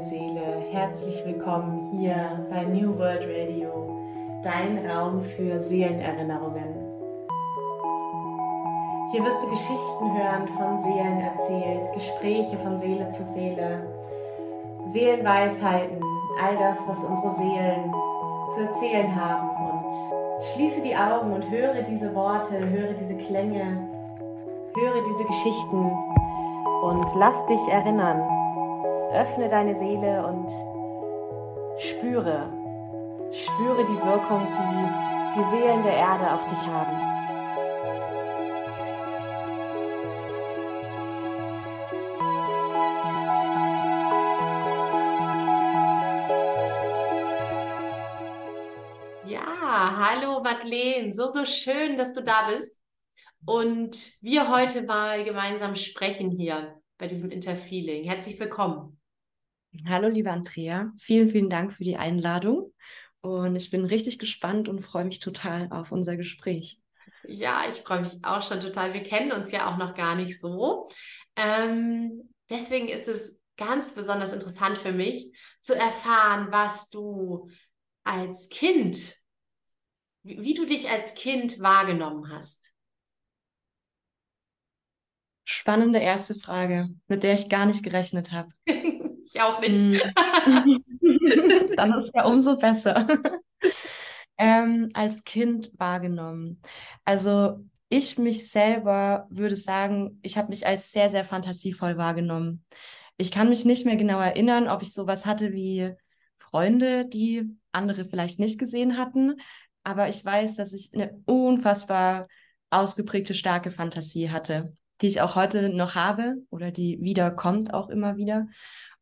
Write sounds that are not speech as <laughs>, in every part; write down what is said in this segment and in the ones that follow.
Seele. Herzlich willkommen hier bei New World Radio, dein Raum für Seelenerinnerungen. Hier wirst du Geschichten hören, von Seelen erzählt, Gespräche von Seele zu Seele, Seelenweisheiten, all das, was unsere Seelen zu erzählen haben. Und schließe die Augen und höre diese Worte, höre diese Klänge, höre diese Geschichten und lass dich erinnern. Öffne deine Seele und spüre, spüre die Wirkung, die die Seelen der Erde auf dich haben. Ja, hallo Madeleine, so, so schön, dass du da bist und wir heute mal gemeinsam sprechen hier bei diesem Interfeeling. Herzlich willkommen. Hallo, liebe Andrea. Vielen, vielen Dank für die Einladung. Und ich bin richtig gespannt und freue mich total auf unser Gespräch. Ja, ich freue mich auch schon total. Wir kennen uns ja auch noch gar nicht so. Ähm, deswegen ist es ganz besonders interessant für mich zu erfahren, was du als Kind, wie, wie du dich als Kind wahrgenommen hast. Spannende erste Frage, mit der ich gar nicht gerechnet habe. <laughs> ich auch nicht. Hm. <laughs> Dann ist ja umso besser. ähm, als Kind wahrgenommen. Also ich mich selber würde sagen, ich habe mich als sehr, sehr fantasievoll wahrgenommen. Ich kann mich nicht mehr genau erinnern, ob ich sowas hatte wie Freunde, die andere vielleicht nicht gesehen hatten. Aber ich weiß, dass ich eine unfassbar ausgeprägte, starke Fantasie hatte die ich auch heute noch habe oder die wiederkommt auch immer wieder.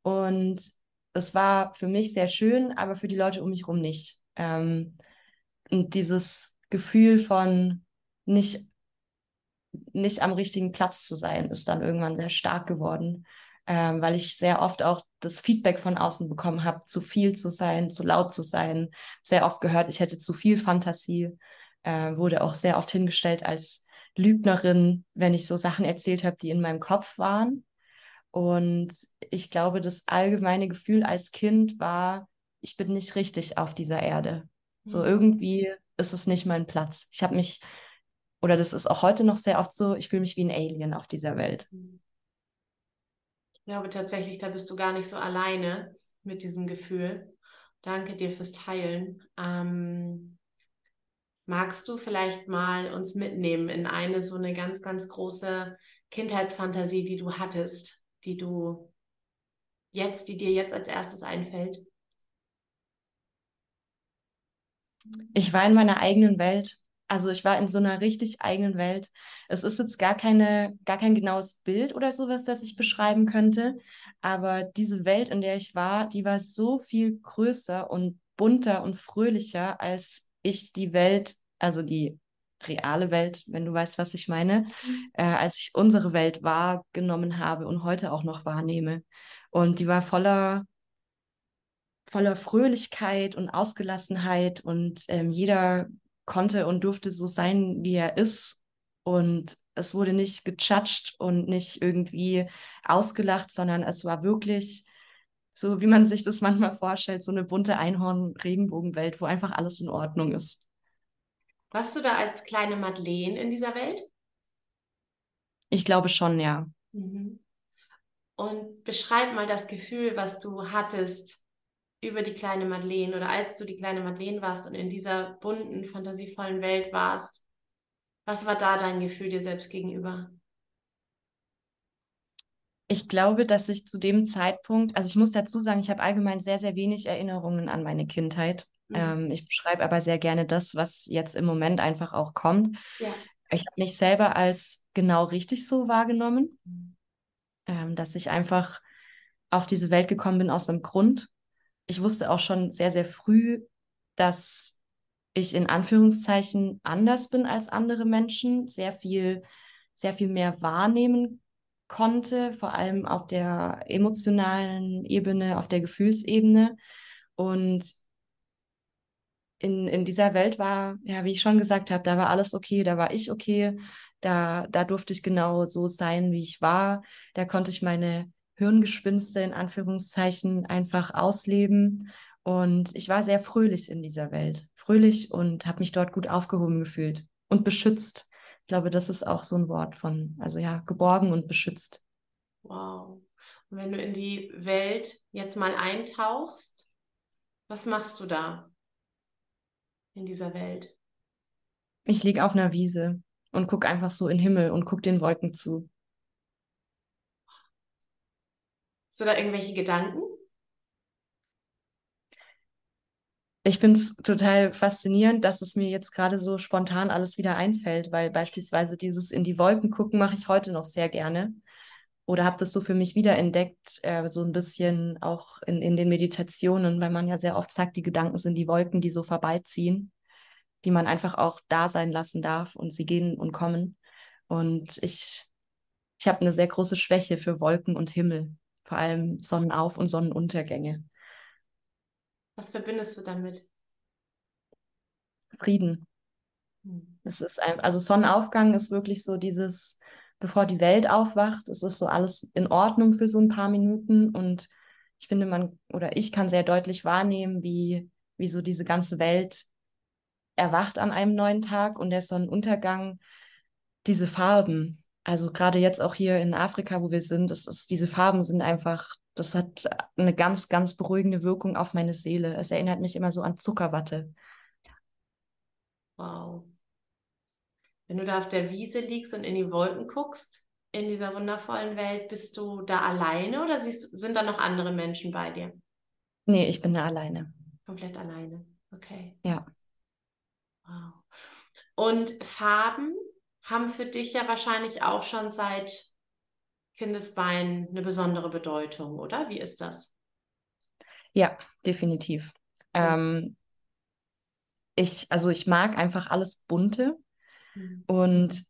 Und es war für mich sehr schön, aber für die Leute um mich herum nicht. Ähm, und dieses Gefühl von nicht, nicht am richtigen Platz zu sein, ist dann irgendwann sehr stark geworden, ähm, weil ich sehr oft auch das Feedback von außen bekommen habe, zu viel zu sein, zu laut zu sein. Sehr oft gehört, ich hätte zu viel Fantasie, äh, wurde auch sehr oft hingestellt als Lügnerin, wenn ich so Sachen erzählt habe, die in meinem Kopf waren. Und ich glaube, das allgemeine Gefühl als Kind war, ich bin nicht richtig auf dieser Erde. So mhm. irgendwie ist es nicht mein Platz. Ich habe mich, oder das ist auch heute noch sehr oft so, ich fühle mich wie ein Alien auf dieser Welt. Ich glaube tatsächlich, da bist du gar nicht so alleine mit diesem Gefühl. Danke dir fürs Teilen. Ähm, Magst du vielleicht mal uns mitnehmen in eine so eine ganz, ganz große Kindheitsfantasie, die du hattest, die du jetzt, die dir jetzt als erstes einfällt? Ich war in meiner eigenen Welt. Also ich war in so einer richtig eigenen Welt. Es ist jetzt gar keine, gar kein genaues Bild oder sowas, das ich beschreiben könnte. Aber diese Welt, in der ich war, die war so viel größer und bunter und fröhlicher, als ich die Welt, also die reale Welt, wenn du weißt, was ich meine, mhm. äh, als ich unsere Welt wahrgenommen habe und heute auch noch wahrnehme. Und die war voller, voller Fröhlichkeit und Ausgelassenheit und ähm, jeder konnte und durfte so sein, wie er ist. Und es wurde nicht gejudged und nicht irgendwie ausgelacht, sondern es war wirklich so wie man sich das manchmal vorstellt, so eine bunte Einhorn-Regenbogenwelt, wo einfach alles in Ordnung ist. Warst du da als kleine Madeleine in dieser Welt? Ich glaube schon, ja. Mhm. Und beschreib mal das Gefühl, was du hattest über die kleine Madeleine oder als du die kleine Madeleine warst und in dieser bunten, fantasievollen Welt warst. Was war da dein Gefühl dir selbst gegenüber? Ich glaube, dass ich zu dem Zeitpunkt, also ich muss dazu sagen, ich habe allgemein sehr, sehr wenig Erinnerungen an meine Kindheit. Mhm. Ähm, ich beschreibe aber sehr gerne das, was jetzt im Moment einfach auch kommt. Ja. Ich habe mich selber als genau richtig so wahrgenommen, mhm. ähm, dass ich einfach auf diese Welt gekommen bin aus einem Grund. Ich wusste auch schon sehr, sehr früh, dass ich in Anführungszeichen anders bin als andere Menschen, sehr viel, sehr viel mehr wahrnehmen konnte, vor allem auf der emotionalen Ebene, auf der Gefühlsebene. Und in, in dieser Welt war, ja, wie ich schon gesagt habe, da war alles okay, da war ich okay, da, da durfte ich genau so sein, wie ich war, da konnte ich meine Hirngespinste in Anführungszeichen einfach ausleben. Und ich war sehr fröhlich in dieser Welt. Fröhlich und habe mich dort gut aufgehoben gefühlt und beschützt. Ich glaube, das ist auch so ein Wort von, also ja, geborgen und beschützt. Wow. Und wenn du in die Welt jetzt mal eintauchst, was machst du da in dieser Welt? Ich liege auf einer Wiese und gucke einfach so in den Himmel und gucke den Wolken zu. Hast du da irgendwelche Gedanken? Ich finde es total faszinierend, dass es mir jetzt gerade so spontan alles wieder einfällt, weil beispielsweise dieses in die Wolken gucken mache ich heute noch sehr gerne. Oder habe das so für mich wiederentdeckt, äh, so ein bisschen auch in, in den Meditationen, weil man ja sehr oft sagt, die Gedanken sind die Wolken, die so vorbeiziehen, die man einfach auch da sein lassen darf und sie gehen und kommen. Und ich, ich habe eine sehr große Schwäche für Wolken und Himmel, vor allem Sonnenauf- und Sonnenuntergänge. Was verbindest du damit? Frieden. Hm. Es ist ein, also Sonnenaufgang ist wirklich so dieses, bevor die Welt aufwacht, es ist so alles in Ordnung für so ein paar Minuten und ich finde, man oder ich kann sehr deutlich wahrnehmen, wie, wie so diese ganze Welt erwacht an einem neuen Tag und der Sonnenuntergang, diese Farben. Also gerade jetzt auch hier in Afrika, wo wir sind, ist, ist, diese Farben sind einfach das hat eine ganz, ganz beruhigende Wirkung auf meine Seele. Es erinnert mich immer so an Zuckerwatte. Wow. Wenn du da auf der Wiese liegst und in die Wolken guckst, in dieser wundervollen Welt, bist du da alleine oder siehst, sind da noch andere Menschen bei dir? Nee, ich bin da alleine. Komplett alleine. Okay. Ja. Wow. Und Farben haben für dich ja wahrscheinlich auch schon seit Kindesbein eine besondere Bedeutung, oder? Wie ist das? Ja, definitiv. Ähm, ich, also ich mag einfach alles Bunte. Und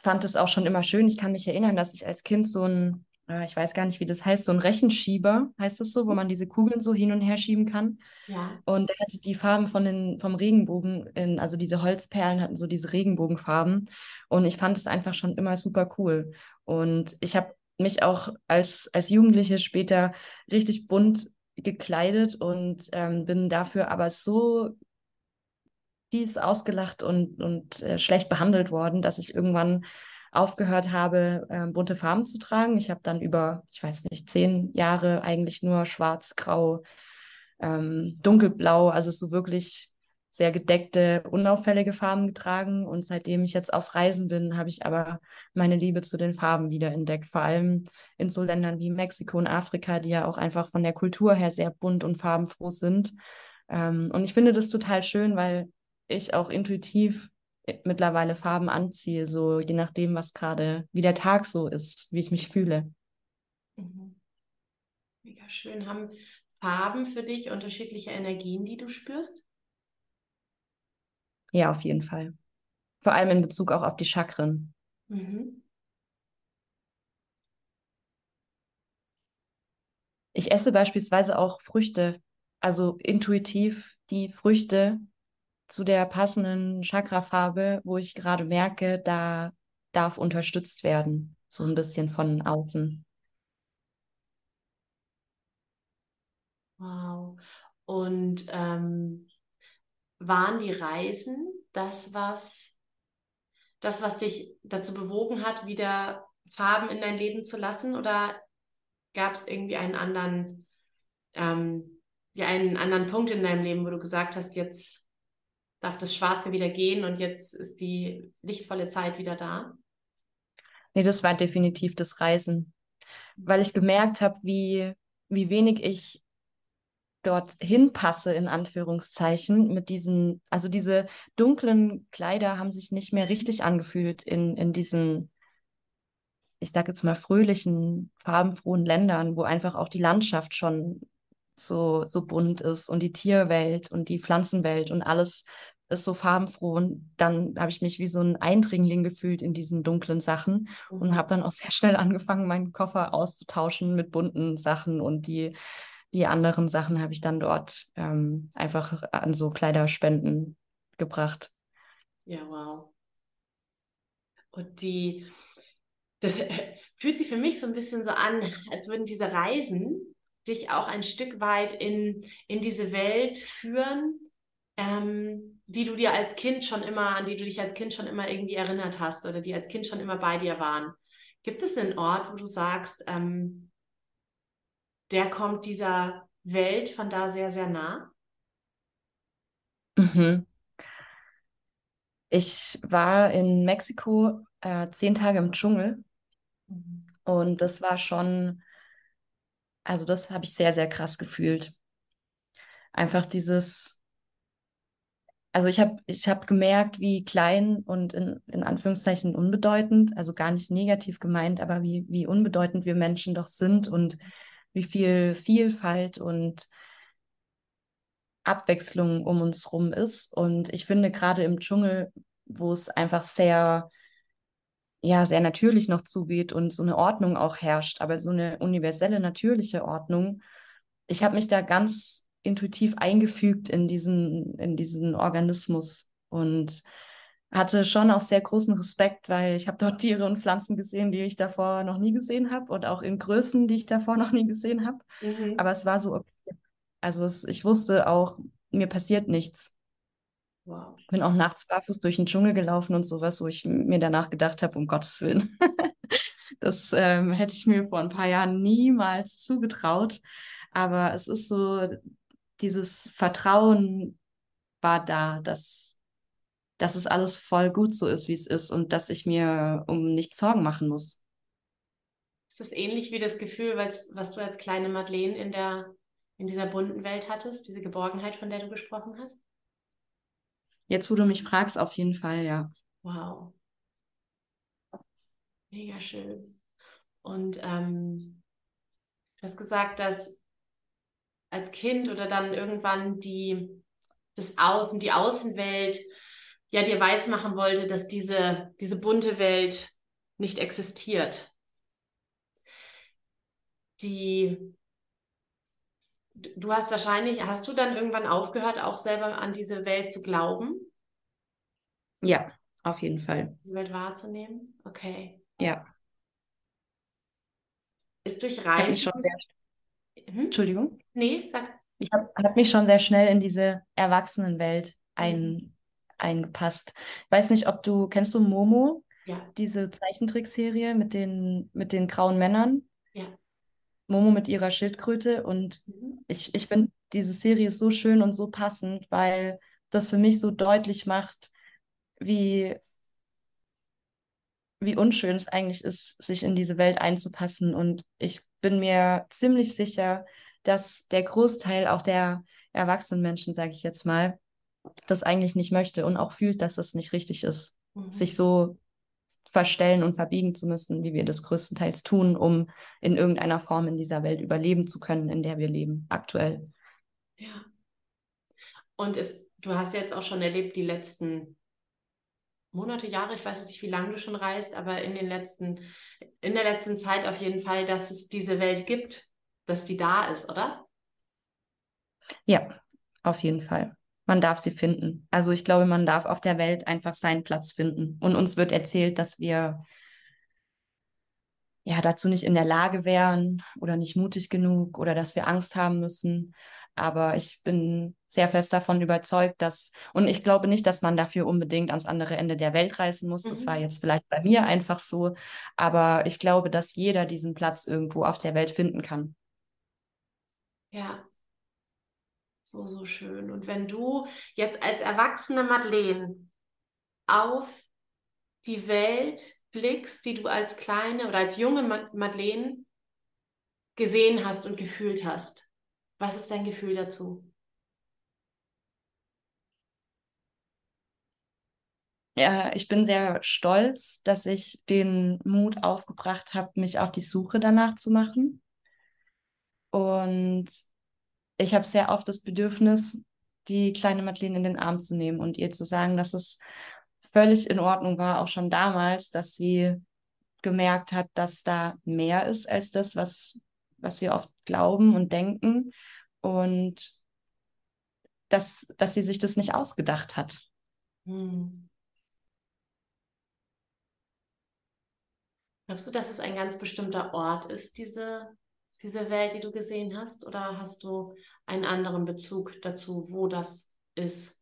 fand es auch schon immer schön. Ich kann mich erinnern, dass ich als Kind so ein, äh, ich weiß gar nicht, wie das heißt, so ein Rechenschieber, heißt das so, wo man diese Kugeln so hin und her schieben kann. Ja. Und er hatte die Farben von den, vom Regenbogen, in, also diese Holzperlen hatten so diese Regenbogenfarben. Und ich fand es einfach schon immer super cool. Und ich habe mich auch als, als Jugendliche später richtig bunt gekleidet und ähm, bin dafür aber so fies ausgelacht und, und äh, schlecht behandelt worden, dass ich irgendwann aufgehört habe, äh, bunte Farben zu tragen. Ich habe dann über, ich weiß nicht, zehn Jahre eigentlich nur schwarz, grau, ähm, dunkelblau, also so wirklich sehr gedeckte, unauffällige Farben getragen. Und seitdem ich jetzt auf Reisen bin, habe ich aber meine Liebe zu den Farben wiederentdeckt. Vor allem in so Ländern wie Mexiko und Afrika, die ja auch einfach von der Kultur her sehr bunt und farbenfroh sind. Ähm, und ich finde das total schön, weil ich auch intuitiv mittlerweile Farben anziehe, so je nachdem, was gerade, wie der Tag so ist, wie ich mich fühle. Mhm. Mega schön. Haben Farben für dich unterschiedliche Energien, die du spürst? Ja, auf jeden Fall. Vor allem in Bezug auch auf die Chakren. Mhm. Ich esse beispielsweise auch Früchte, also intuitiv die Früchte zu der passenden Chakrafarbe, wo ich gerade merke, da darf unterstützt werden, so ein bisschen von außen. Wow. Und ähm, waren die Reisen das, was, das, was dich dazu bewogen hat, wieder Farben in dein Leben zu lassen? Oder gab es irgendwie einen anderen, ähm, ja, einen anderen Punkt in deinem Leben, wo du gesagt hast, jetzt darf das Schwarze wieder gehen und jetzt ist die lichtvolle Zeit wieder da? Nee, das war definitiv das Reisen, weil ich gemerkt habe, wie, wie wenig ich dorthin passe, in Anführungszeichen, mit diesen, also diese dunklen Kleider haben sich nicht mehr richtig angefühlt in, in diesen, ich sage jetzt mal, fröhlichen, farbenfrohen Ländern, wo einfach auch die Landschaft schon so, so bunt ist und die Tierwelt und die Pflanzenwelt und alles ist so farbenfroh. Und dann habe ich mich wie so ein Eindringling gefühlt in diesen dunklen Sachen mhm. und habe dann auch sehr schnell angefangen, meinen Koffer auszutauschen mit bunten Sachen und die die anderen Sachen habe ich dann dort ähm, einfach an so Kleiderspenden gebracht. Ja, wow. Und die, Das fühlt sich für mich so ein bisschen so an, als würden diese Reisen dich auch ein Stück weit in, in diese Welt führen, ähm, die du dir als Kind schon immer, an die du dich als Kind schon immer irgendwie erinnert hast oder die als Kind schon immer bei dir waren. Gibt es einen Ort, wo du sagst, ähm, der kommt dieser Welt von da sehr, sehr nah? Mhm. Ich war in Mexiko äh, zehn Tage im Dschungel mhm. und das war schon, also das habe ich sehr, sehr krass gefühlt. Einfach dieses, also ich habe ich hab gemerkt, wie klein und in, in Anführungszeichen unbedeutend, also gar nicht negativ gemeint, aber wie, wie unbedeutend wir Menschen doch sind und wie viel Vielfalt und Abwechslung um uns rum ist. Und ich finde gerade im Dschungel, wo es einfach sehr, ja, sehr natürlich noch zugeht und so eine Ordnung auch herrscht, aber so eine universelle, natürliche Ordnung, ich habe mich da ganz intuitiv eingefügt in diesen, in diesen Organismus und hatte schon auch sehr großen Respekt, weil ich habe dort Tiere und Pflanzen gesehen, die ich davor noch nie gesehen habe und auch in Größen, die ich davor noch nie gesehen habe. Mhm. Aber es war so okay. Also es, ich wusste auch, mir passiert nichts. Wow. Bin auch nachts barfuß durch den Dschungel gelaufen und sowas, wo ich mir danach gedacht habe, um Gottes Willen. <laughs> das ähm, hätte ich mir vor ein paar Jahren niemals zugetraut. Aber es ist so, dieses Vertrauen war da, dass, dass es alles voll gut so ist, wie es ist und dass ich mir um nichts Sorgen machen muss. Ist das ähnlich wie das Gefühl, was, was du als kleine Madeleine in der in dieser bunten Welt hattest, diese Geborgenheit, von der du gesprochen hast? Jetzt, wo du mich fragst, auf jeden Fall, ja. Wow. Mega schön. Und ähm, du hast gesagt, dass als Kind oder dann irgendwann die, das Außen, die Außenwelt ja dir weismachen wollte, dass diese, diese bunte Welt nicht existiert. Die du hast wahrscheinlich, hast du dann irgendwann aufgehört, auch selber an diese Welt zu glauben? Ja, auf jeden Fall. Diese Welt wahrzunehmen? Okay. Ja. Ist durch Reisen. Schon sehr... hm? Entschuldigung. Nee, sag. Ich habe hab mich schon sehr schnell in diese Erwachsenenwelt ein, mhm. eingepasst. Ich weiß nicht, ob du, kennst du Momo? Ja. Diese Zeichentrickserie mit den, mit den grauen Männern? Ja. Momo mit ihrer Schildkröte. Und mhm. ich, ich finde, diese Serie ist so schön und so passend, weil das für mich so deutlich macht, wie, wie unschön es eigentlich ist, sich in diese Welt einzupassen. Und ich bin mir ziemlich sicher, dass der Großteil auch der erwachsenen Menschen, sage ich jetzt mal, das eigentlich nicht möchte und auch fühlt, dass es nicht richtig ist, mhm. sich so verstellen und verbiegen zu müssen, wie wir das größtenteils tun, um in irgendeiner Form in dieser Welt überleben zu können, in der wir leben, aktuell. Ja. Und es, du hast jetzt auch schon erlebt, die letzten Monate, Jahre, ich weiß nicht, wie lange du schon reist, aber in den letzten, in der letzten Zeit auf jeden Fall, dass es diese Welt gibt, dass die da ist, oder? Ja, auf jeden Fall man darf sie finden. Also ich glaube, man darf auf der Welt einfach seinen Platz finden. Und uns wird erzählt, dass wir ja dazu nicht in der Lage wären oder nicht mutig genug oder dass wir Angst haben müssen. Aber ich bin sehr fest davon überzeugt, dass, und ich glaube nicht, dass man dafür unbedingt ans andere Ende der Welt reisen muss. Das mhm. war jetzt vielleicht bei mir einfach so. Aber ich glaube, dass jeder diesen Platz irgendwo auf der Welt finden kann. Ja, so, so schön. Und wenn du jetzt als erwachsene Madeleine auf die Welt blickst, die du als kleine oder als junge Madeleine gesehen hast und gefühlt hast, was ist dein Gefühl dazu? Ja, ich bin sehr stolz, dass ich den Mut aufgebracht habe, mich auf die Suche danach zu machen. Und ich habe sehr oft das Bedürfnis, die kleine Madeleine in den Arm zu nehmen und ihr zu sagen, dass es völlig in Ordnung war, auch schon damals, dass sie gemerkt hat, dass da mehr ist als das, was, was wir oft glauben und denken. Und dass, dass sie sich das nicht ausgedacht hat. Hm. Glaubst du, dass es ein ganz bestimmter Ort ist, diese, diese Welt, die du gesehen hast? Oder hast du einen anderen Bezug dazu, wo das ist?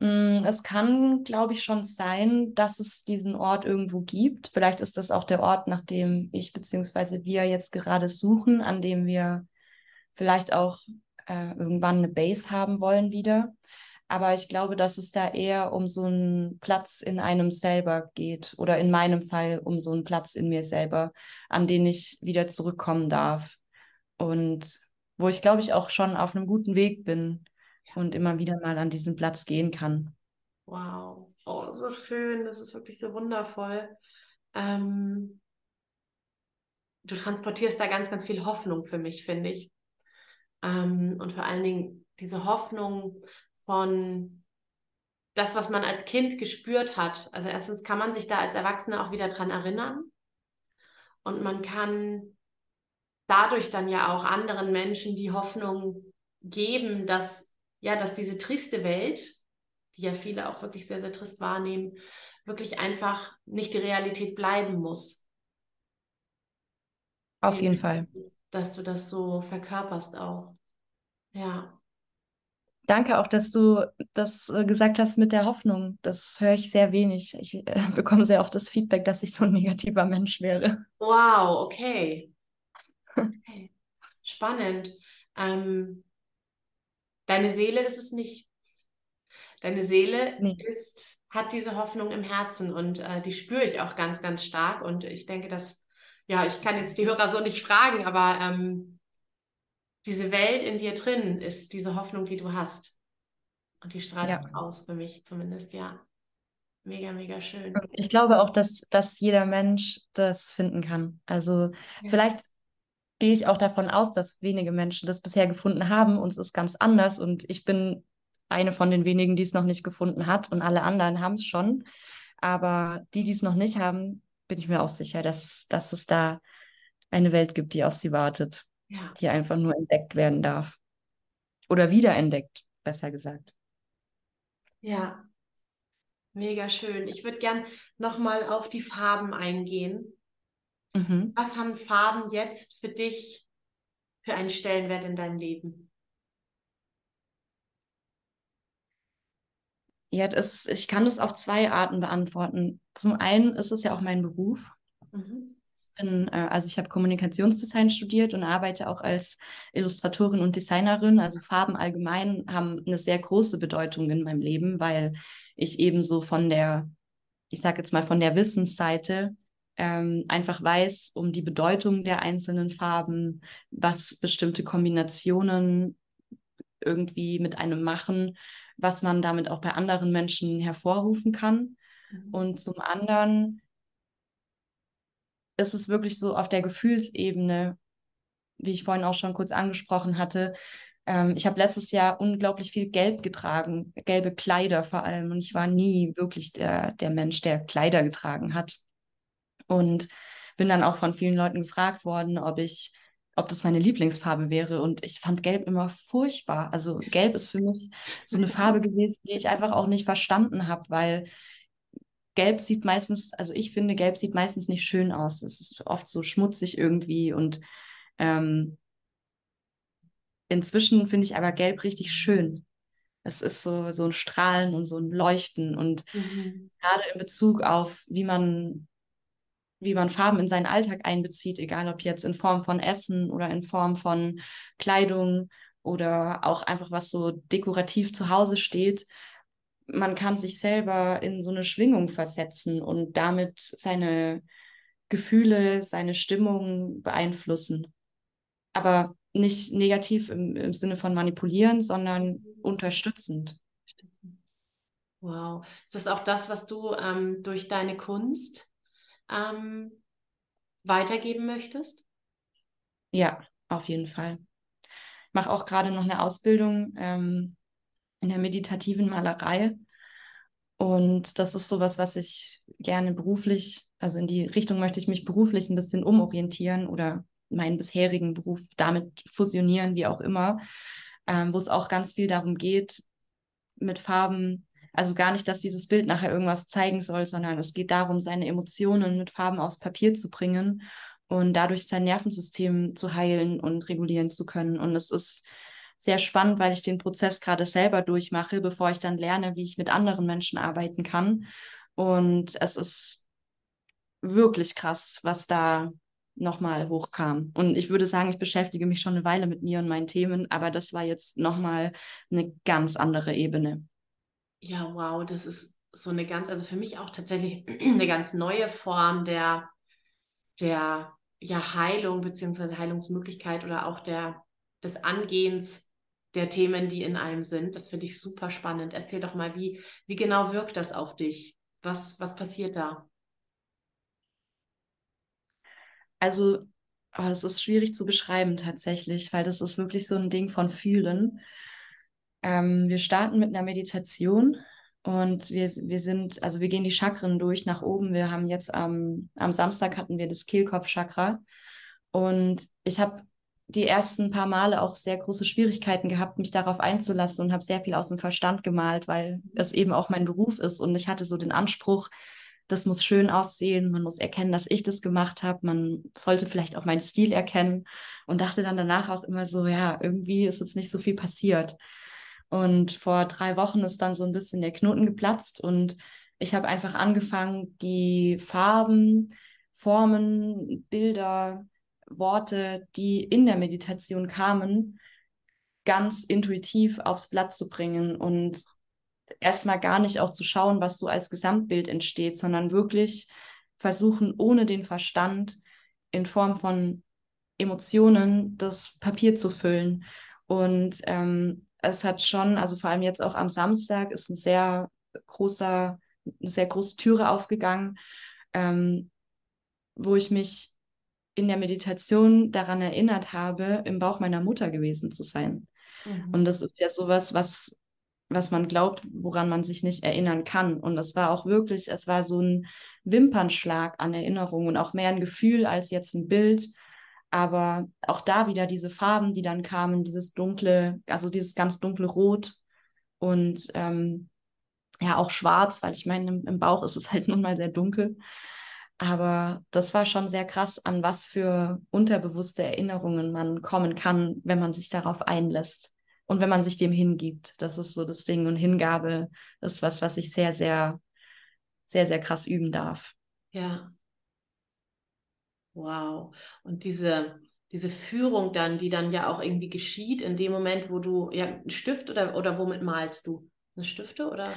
Mm, es kann, glaube ich, schon sein, dass es diesen Ort irgendwo gibt. Vielleicht ist das auch der Ort, nach dem ich bzw. wir jetzt gerade suchen, an dem wir vielleicht auch äh, irgendwann eine Base haben wollen wieder. Aber ich glaube, dass es da eher um so einen Platz in einem selber geht oder in meinem Fall um so einen Platz in mir selber, an den ich wieder zurückkommen darf. Und wo ich, glaube ich, auch schon auf einem guten Weg bin und immer wieder mal an diesen Platz gehen kann. Wow, oh, so schön, das ist wirklich so wundervoll. Ähm, du transportierst da ganz, ganz viel Hoffnung für mich, finde ich. Ähm, und vor allen Dingen diese Hoffnung von das, was man als Kind gespürt hat. Also erstens kann man sich da als Erwachsene auch wieder dran erinnern. Und man kann dadurch dann ja auch anderen Menschen die Hoffnung geben, dass ja, dass diese triste Welt, die ja viele auch wirklich sehr, sehr trist wahrnehmen, wirklich einfach nicht die Realität bleiben muss. Auf jeden Fall. Dass du das so verkörperst auch. Ja. Danke auch, dass du das äh, gesagt hast mit der Hoffnung. Das höre ich sehr wenig. Ich äh, <laughs> bekomme sehr oft das Feedback, dass ich so ein negativer Mensch wäre. Wow, okay. <laughs> okay. Spannend. Ähm, deine Seele ist es nicht. Deine Seele nee. ist, hat diese Hoffnung im Herzen und äh, die spüre ich auch ganz, ganz stark. Und ich denke, dass, ja, ich kann jetzt die Hörer so nicht fragen, aber ähm, diese Welt in dir drin ist diese Hoffnung, die du hast. Und die strahlst ja. aus, für mich zumindest, ja. Mega, mega schön. Ich glaube auch, dass, dass jeder Mensch das finden kann. Also ja. vielleicht gehe ich auch davon aus, dass wenige Menschen das bisher gefunden haben und es ist ganz anders und ich bin eine von den wenigen, die es noch nicht gefunden hat und alle anderen haben es schon. Aber die, die es noch nicht haben, bin ich mir auch sicher, dass, dass es da eine Welt gibt, die auf sie wartet ja. die einfach nur entdeckt werden darf. Oder wiederentdeckt, besser gesagt. Ja, mega schön. Ich würde gern nochmal auf die Farben eingehen. Mhm. Was haben Farben jetzt für dich für einen Stellenwert in deinem Leben? Ja, das, ich kann das auf zwei Arten beantworten. Zum einen ist es ja auch mein Beruf. Mhm bin, äh, also ich habe Kommunikationsdesign studiert und arbeite auch als Illustratorin und Designerin. Also Farben allgemein haben eine sehr große Bedeutung in meinem Leben, weil ich eben so von der, ich sage jetzt mal von der Wissensseite ähm, einfach weiß um die Bedeutung der einzelnen Farben, was bestimmte Kombinationen irgendwie mit einem machen, was man damit auch bei anderen Menschen hervorrufen kann. Mhm. Und zum anderen ist es wirklich so auf der Gefühlsebene, wie ich vorhin auch schon kurz angesprochen hatte. Ähm, ich habe letztes Jahr unglaublich viel Gelb getragen, gelbe Kleider vor allem. Und ich war nie wirklich der, der Mensch, der Kleider getragen hat. Und bin dann auch von vielen Leuten gefragt worden, ob ich, ob das meine Lieblingsfarbe wäre. Und ich fand Gelb immer furchtbar. Also Gelb ist für mich so eine Farbe gewesen, die ich einfach auch nicht verstanden habe, weil Gelb sieht meistens, also ich finde, Gelb sieht meistens nicht schön aus. Es ist oft so schmutzig irgendwie und ähm, inzwischen finde ich aber Gelb richtig schön. Es ist so, so ein Strahlen und so ein Leuchten und mhm. gerade in Bezug auf, wie man, wie man Farben in seinen Alltag einbezieht, egal ob jetzt in Form von Essen oder in Form von Kleidung oder auch einfach was so dekorativ zu Hause steht, man kann sich selber in so eine Schwingung versetzen und damit seine Gefühle, seine Stimmung beeinflussen. Aber nicht negativ im, im Sinne von manipulieren, sondern unterstützend. Wow. Ist das auch das, was du ähm, durch deine Kunst ähm, weitergeben möchtest? Ja, auf jeden Fall. Ich mache auch gerade noch eine Ausbildung ähm, in der meditativen Malerei. Und das ist sowas, was ich gerne beruflich, also in die Richtung möchte ich mich beruflich ein bisschen umorientieren oder meinen bisherigen Beruf damit fusionieren, wie auch immer, ähm, wo es auch ganz viel darum geht, mit Farben, Also gar nicht, dass dieses Bild nachher irgendwas zeigen soll, sondern es geht darum, seine Emotionen mit Farben aufs Papier zu bringen und dadurch sein Nervensystem zu heilen und regulieren zu können. Und es ist sehr spannend, weil ich den Prozess gerade selber durchmache, bevor ich dann lerne, wie ich mit anderen Menschen arbeiten kann. Und es ist wirklich krass, was da nochmal hochkam. Und ich würde sagen, ich beschäftige mich schon eine Weile mit mir und meinen Themen, aber das war jetzt nochmal eine ganz andere Ebene. Ja, wow, das ist so eine ganz, also für mich auch tatsächlich <clears throat> eine ganz neue Form der, der ja, Heilung beziehungsweise Heilungsmöglichkeit oder auch der, des Angehens der Themen, die in einem sind. Das finde ich super spannend. Erzähl doch mal, wie, wie genau wirkt das auf dich? Was, was passiert da? Also, oh, ist schwierig zu beschreiben tatsächlich, weil das ist wirklich so ein Ding von Fühlen. Ähm, wir starten mit einer Meditation und wir, wir sind, also wir gehen die Chakren durch nach oben. Wir haben jetzt am, am Samstag hatten wir das Kehlkopfchakra. Und ich habe die ersten paar Male auch sehr große Schwierigkeiten gehabt, mich darauf einzulassen und habe sehr viel aus dem Verstand gemalt, weil es eben auch mein Beruf ist. Und ich hatte so den Anspruch, das muss schön aussehen, man muss erkennen, dass ich das gemacht habe, man sollte vielleicht auch meinen Stil erkennen. Und dachte dann danach auch immer so, ja, irgendwie ist jetzt nicht so viel passiert. Und vor drei Wochen ist dann so ein bisschen der Knoten geplatzt und ich habe einfach angefangen, die Farben, Formen, Bilder, Worte, die in der Meditation kamen, ganz intuitiv aufs Blatt zu bringen und erstmal gar nicht auch zu schauen, was so als Gesamtbild entsteht, sondern wirklich versuchen, ohne den Verstand in Form von Emotionen das Papier zu füllen. Und ähm, es hat schon, also vor allem jetzt auch am Samstag, ist ein sehr großer, eine sehr große Türe aufgegangen, ähm, wo ich mich in der Meditation daran erinnert habe, im Bauch meiner Mutter gewesen zu sein. Mhm. Und das ist ja sowas, was, was man glaubt, woran man sich nicht erinnern kann. Und es war auch wirklich, es war so ein Wimpernschlag an Erinnerung und auch mehr ein Gefühl als jetzt ein Bild. Aber auch da wieder diese Farben, die dann kamen, dieses dunkle, also dieses ganz dunkle Rot und ähm, ja auch schwarz, weil ich meine, im, im Bauch ist es halt <laughs> nun mal sehr dunkel. Aber das war schon sehr krass, an was für unterbewusste Erinnerungen man kommen kann, wenn man sich darauf einlässt und wenn man sich dem hingibt. Das ist so das Ding. Und Hingabe ist was, was ich sehr, sehr, sehr, sehr krass üben darf. Ja, Wow. Und diese, diese Führung dann, die dann ja auch irgendwie geschieht in dem Moment, wo du, ja, einen Stift oder, oder womit malst du? Eine Stifte oder?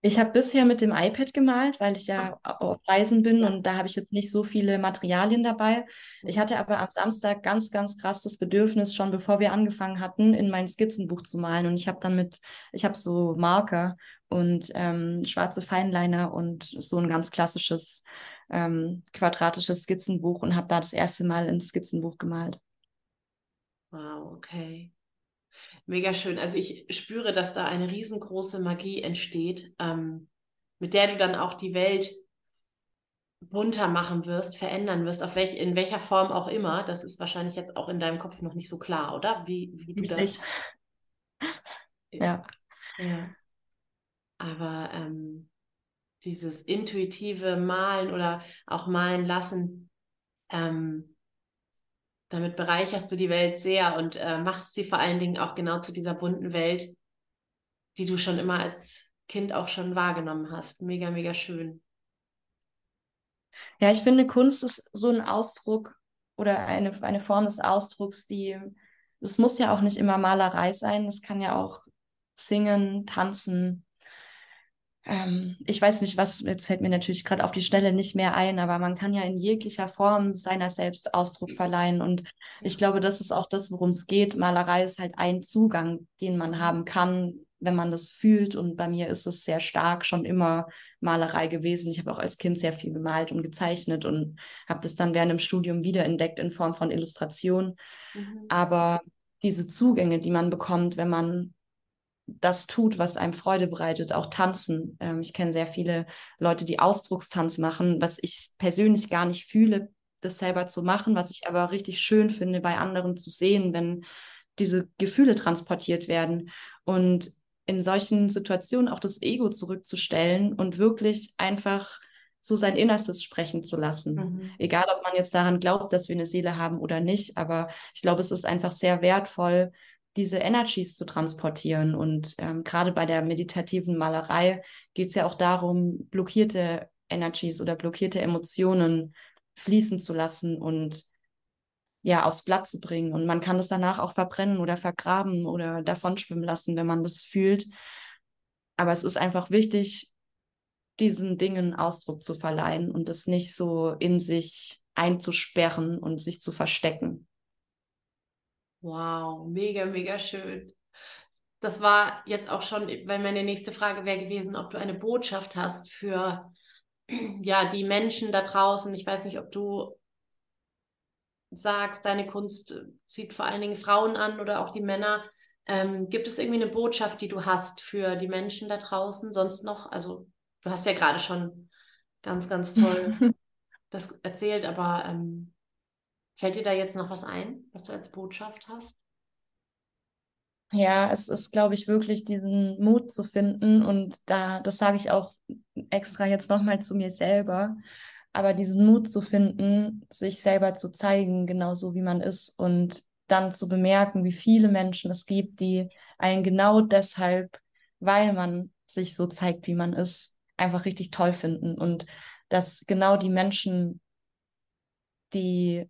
Ich habe bisher mit dem iPad gemalt, weil ich ja ah. auf Reisen bin und da habe ich jetzt nicht so viele Materialien dabei. Ich hatte aber am Samstag ganz, ganz krass das Bedürfnis, schon bevor wir angefangen hatten, in mein Skizzenbuch zu malen. Und ich habe dann mit, ich habe so Marker und ähm, schwarze Feinliner und so ein ganz klassisches ähm, quadratisches Skizzenbuch und habe da das erste Mal ins Skizzenbuch gemalt. Wow, okay. Mega schön. Also ich spüre, dass da eine riesengroße Magie entsteht, ähm, mit der du dann auch die Welt bunter machen wirst, verändern wirst, auf welch, in welcher Form auch immer. Das ist wahrscheinlich jetzt auch in deinem Kopf noch nicht so klar, oder? Wie, wie du das. <laughs> ja. Ja. Aber ähm, dieses intuitive Malen oder auch malen lassen, ähm, damit bereicherst du die Welt sehr und äh, machst sie vor allen Dingen auch genau zu dieser bunten Welt, die du schon immer als Kind auch schon wahrgenommen hast. Mega, mega schön. Ja, ich finde, Kunst ist so ein Ausdruck oder eine, eine Form des Ausdrucks, die, es muss ja auch nicht immer Malerei sein, es kann ja auch singen, tanzen, ähm, ich weiß nicht, was, jetzt fällt mir natürlich gerade auf die Stelle nicht mehr ein, aber man kann ja in jeglicher Form seiner selbst Ausdruck verleihen. Und ich glaube, das ist auch das, worum es geht. Malerei ist halt ein Zugang, den man haben kann, wenn man das fühlt. Und bei mir ist es sehr stark schon immer Malerei gewesen. Ich habe auch als Kind sehr viel gemalt und gezeichnet und habe das dann während dem Studium wiederentdeckt in Form von Illustration. Mhm. Aber diese Zugänge, die man bekommt, wenn man das tut, was einem Freude bereitet, auch tanzen. Ähm, ich kenne sehr viele Leute, die Ausdruckstanz machen, was ich persönlich gar nicht fühle, das selber zu machen, was ich aber richtig schön finde, bei anderen zu sehen, wenn diese Gefühle transportiert werden. Und in solchen Situationen auch das Ego zurückzustellen und wirklich einfach so sein Innerstes sprechen zu lassen. Mhm. Egal, ob man jetzt daran glaubt, dass wir eine Seele haben oder nicht, aber ich glaube, es ist einfach sehr wertvoll, diese Energies zu transportieren. Und ähm, gerade bei der meditativen Malerei geht es ja auch darum, blockierte Energies oder blockierte Emotionen fließen zu lassen und ja, aufs Blatt zu bringen. Und man kann es danach auch verbrennen oder vergraben oder davonschwimmen lassen, wenn man das fühlt. Aber es ist einfach wichtig, diesen Dingen Ausdruck zu verleihen und es nicht so in sich einzusperren und sich zu verstecken. Wow, mega, mega schön. Das war jetzt auch schon, weil meine nächste Frage wäre gewesen, ob du eine Botschaft hast für <clears throat> ja, die Menschen da draußen. Ich weiß nicht, ob du sagst, deine Kunst zieht vor allen Dingen Frauen an oder auch die Männer. Ähm, gibt es irgendwie eine Botschaft, die du hast für die Menschen da draußen? Sonst noch, also du hast ja gerade schon ganz, ganz toll <laughs> das erzählt, aber ähm, Fällt dir da jetzt noch was ein, was du als Botschaft hast? Ja, es ist, glaube ich, wirklich diesen Mut zu finden und da, das sage ich auch extra jetzt nochmal zu mir selber, aber diesen Mut zu finden, sich selber zu zeigen, genauso wie man ist und dann zu bemerken, wie viele Menschen es gibt, die einen genau deshalb, weil man sich so zeigt, wie man ist, einfach richtig toll finden und dass genau die Menschen, die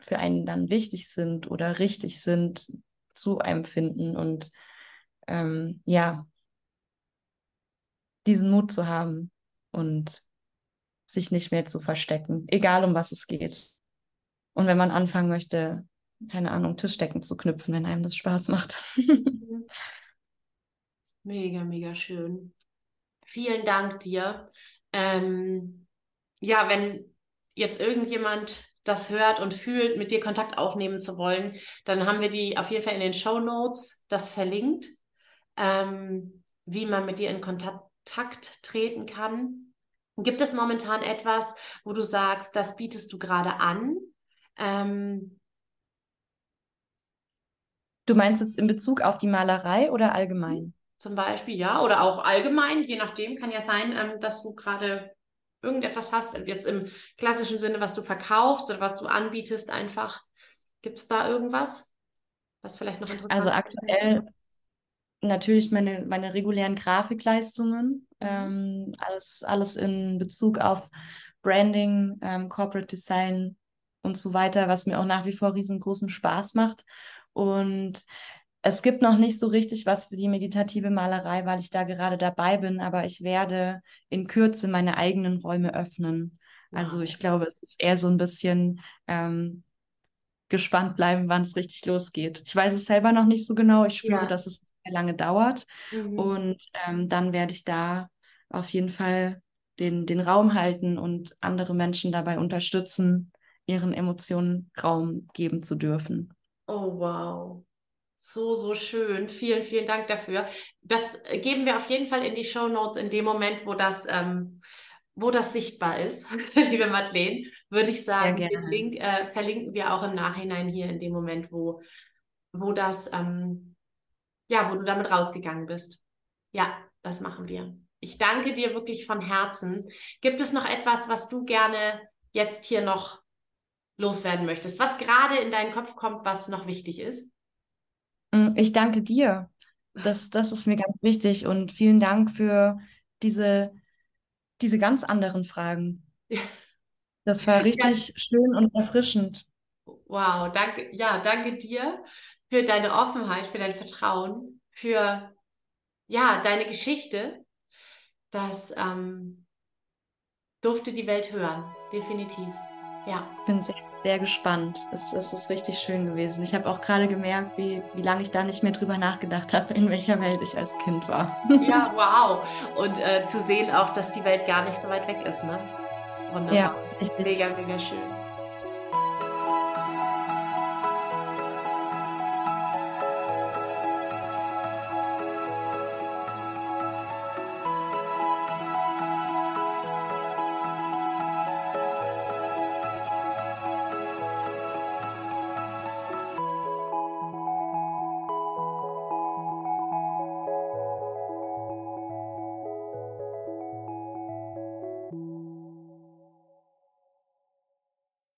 für einen dann wichtig sind oder richtig sind, zu einem finden und ähm, ja, diesen Mut zu haben und sich nicht mehr zu verstecken, egal um was es geht. Und wenn man anfangen möchte, keine Ahnung, Tischdecken zu knüpfen, wenn einem das Spaß macht. <laughs> mega, mega schön. Vielen Dank dir. Ähm, ja, wenn jetzt irgendjemand das hört und fühlt, mit dir Kontakt aufnehmen zu wollen, dann haben wir die auf jeden Fall in den Show Notes das verlinkt, ähm, wie man mit dir in Kontakt treten kann. Gibt es momentan etwas, wo du sagst, das bietest du gerade an? Ähm, du meinst jetzt in Bezug auf die Malerei oder allgemein? Zum Beispiel, ja, oder auch allgemein, je nachdem, kann ja sein, ähm, dass du gerade irgendetwas hast, jetzt im klassischen Sinne, was du verkaufst oder was du anbietest, einfach. Gibt es da irgendwas, was vielleicht noch interessant ist? Also aktuell natürlich meine, meine regulären Grafikleistungen, mhm. ähm, alles, alles in Bezug auf Branding, ähm, Corporate Design und so weiter, was mir auch nach wie vor riesengroßen Spaß macht. Und es gibt noch nicht so richtig was für die meditative Malerei, weil ich da gerade dabei bin, aber ich werde in Kürze meine eigenen Räume öffnen. Also ich glaube, es ist eher so ein bisschen ähm, gespannt bleiben, wann es richtig losgeht. Ich weiß es selber noch nicht so genau. Ich spüre, ja. dass es sehr lange dauert. Mhm. Und ähm, dann werde ich da auf jeden Fall den, den Raum halten und andere Menschen dabei unterstützen, ihren Emotionen Raum geben zu dürfen. Oh, wow. So, so schön. Vielen, vielen Dank dafür. Das geben wir auf jeden Fall in die Show Notes in dem Moment, wo das, ähm, wo das sichtbar ist, <laughs> liebe Madeleine, würde ich sagen. Den Link äh, verlinken wir auch im Nachhinein hier in dem Moment, wo, wo das, ähm, ja, wo du damit rausgegangen bist. Ja, das machen wir. Ich danke dir wirklich von Herzen. Gibt es noch etwas, was du gerne jetzt hier noch loswerden möchtest, was gerade in deinen Kopf kommt, was noch wichtig ist? Mm, ich danke dir. Das, das ist mir ganz wichtig und vielen Dank für diese, diese ganz anderen Fragen. <laughs> Das war richtig ja. schön und erfrischend. Wow, danke, ja, danke dir für deine Offenheit, für dein Vertrauen, für ja, deine Geschichte. Das ähm, durfte die Welt hören, definitiv. Ja. Ich bin sehr sehr gespannt. Es, es ist richtig schön gewesen. Ich habe auch gerade gemerkt, wie, wie lange ich da nicht mehr drüber nachgedacht habe, in welcher Welt ich als Kind war. <laughs> Ja, wow. Und äh, zu sehen auch, dass die Welt gar nicht so weit weg ist, ne? Wunderbar. Ja, richtig. Mega, mega schön.